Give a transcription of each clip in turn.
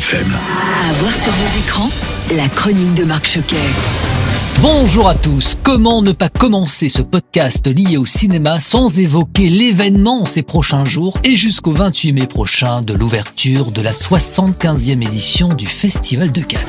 FM. À voir sur vos écrans, la chronique de Marc Choquet. Bonjour à tous. Comment ne pas commencer ce podcast lié au cinéma sans évoquer l'événement ces prochains jours et jusqu'au 28 mai prochain de l'ouverture de la 75e édition du Festival de Cannes?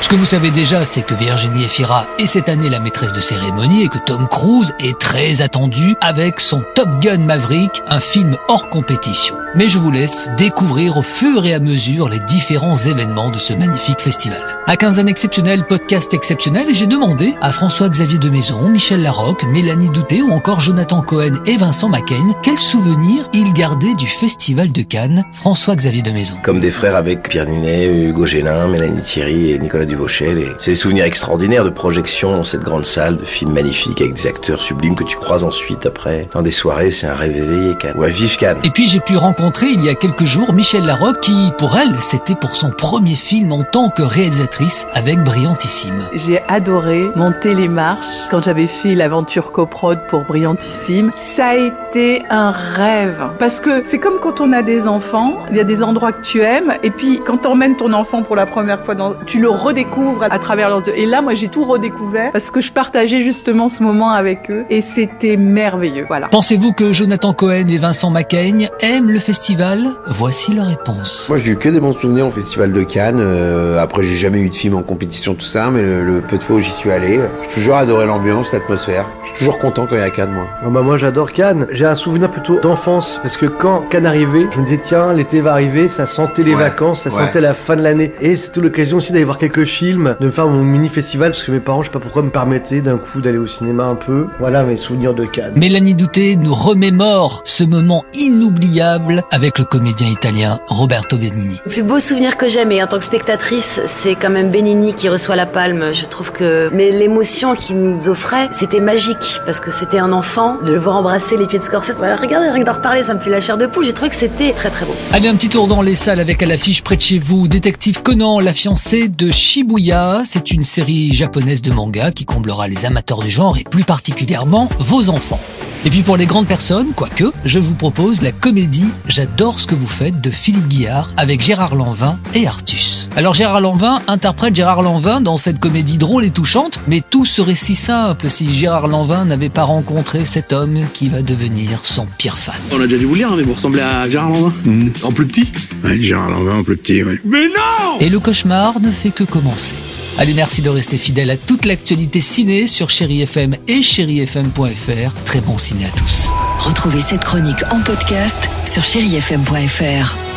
Ce que vous savez déjà, c'est que Virginie Efira est cette année la maîtresse de cérémonie et que Tom Cruise est très attendu avec son Top Gun Maverick, un film hors compétition. Mais je vous laisse découvrir au fur et à mesure les différents événements de ce magnifique festival. À quinzaine exceptionnelle, podcast exceptionnel, et j'ai demandé à François-Xavier de Maison, Michel Larocque, Mélanie Douté ou encore Jonathan Cohen et Vincent Macaigne quels souvenirs ils gardaient du festival de Cannes. François-Xavier de Maison. Comme des frères avec Pierre Ninet, Hugo Gélin, Mélanie Thierry et Nicolas Duvauchel. Et c'est des souvenirs extraordinaires de projection dans cette grande salle, de films magnifiques avec des acteurs sublimes que tu croises ensuite après. Dans des soirées, c'est un rêve éveillé, Cannes. Ouais, vive Cannes. Et puis j'ai pu rencontrer il y a quelques jours Michel Larocque qui, pour elle, c'était pour son premier film en tant que réalisatrice avec Brillantissime. J'ai adoré monter les marches quand j'avais fait l'aventure coprod pour Brillantissime. Ça a été un rêve parce que c'est comme quand on a des enfants, il y a des endroits que tu aimes et puis quand tu emmènes ton enfant pour la première fois, dans, tu le redécouvres à travers leurs yeux. Et là, moi, j'ai tout redécouvert parce que je partageais justement ce moment avec eux et c'était merveilleux. Voilà. Pensez-vous que Jonathan Cohen et Vincent Macaigne aiment le festival Voici la réponse. Moi, j'ai eu que des bons souvenirs au Festival de Cannes. Euh, après, j'ai jamais eu de film en compétition, tout ça, mais le, le peu de fois où j'y suis allé, j'ai toujours adoré l'ambiance, l'atmosphère. Je suis toujours content quand il y a Cannes, moi. Ah bah moi j'adore Cannes. J'ai un souvenir plutôt d'enfance parce que quand Cannes arrivait, je me disais tiens l'été va arriver, ça sentait les Ouais. vacances, ça Ouais. sentait la fin de l'année et c'était l'occasion aussi d'aller voir quelques films, de me faire mon mini festival parce que mes parents je sais pas pourquoi me permettaient d'un coup d'aller au cinéma un peu. Voilà mes souvenirs de Cannes. Mélanie Douté nous remémore ce moment inoubliable avec le comédien italien Roberto Benigni. Le plus beau souvenir que j'ai, mais en tant que spectatrice, c'est quand même Benigni qui reçoit la palme. Je trouve que, mais l'émotion qu'il nous offrait, c'était magique parce que c'était un enfant de le voir embrasser les pieds de Scorsese. Voilà, regardez, rien que d'en reparler, ça me fait la chair de poule. J'ai trouvé que c'était très très beau. Allez, un petit tour dans les salles avec à l'affiche près de chez vous Détective Conan, la fiancée de Shibuya. C'est une série japonaise de manga qui comblera les amateurs du genre et plus particulièrement vos enfants. Et puis pour les grandes personnes, quoique, je vous propose la comédie J'adore ce que vous faites de Philippe Guillard avec Gérard Lanvin et Artus. Alors Gérard Lanvin interprète Gérard Lanvin dans cette comédie drôle et touchante, mais tout serait si simple si Gérard Lanvin n'avait pas rencontré cet homme qui va devenir son pire fan. On a déjà dû vous le dire, hein, mais vous ressemblez à Gérard Lanvin. En plus petit Ouais, Gérard Lanvin en plus petit, ouais. Mais non Et le cauchemar ne fait que commencer. Allez, merci de rester fidèle à toute l'actualité ciné sur Chéri FM et chérifm.fr. Très bon ciné à tous. Retrouvez cette chronique en podcast sur chérifm.fr.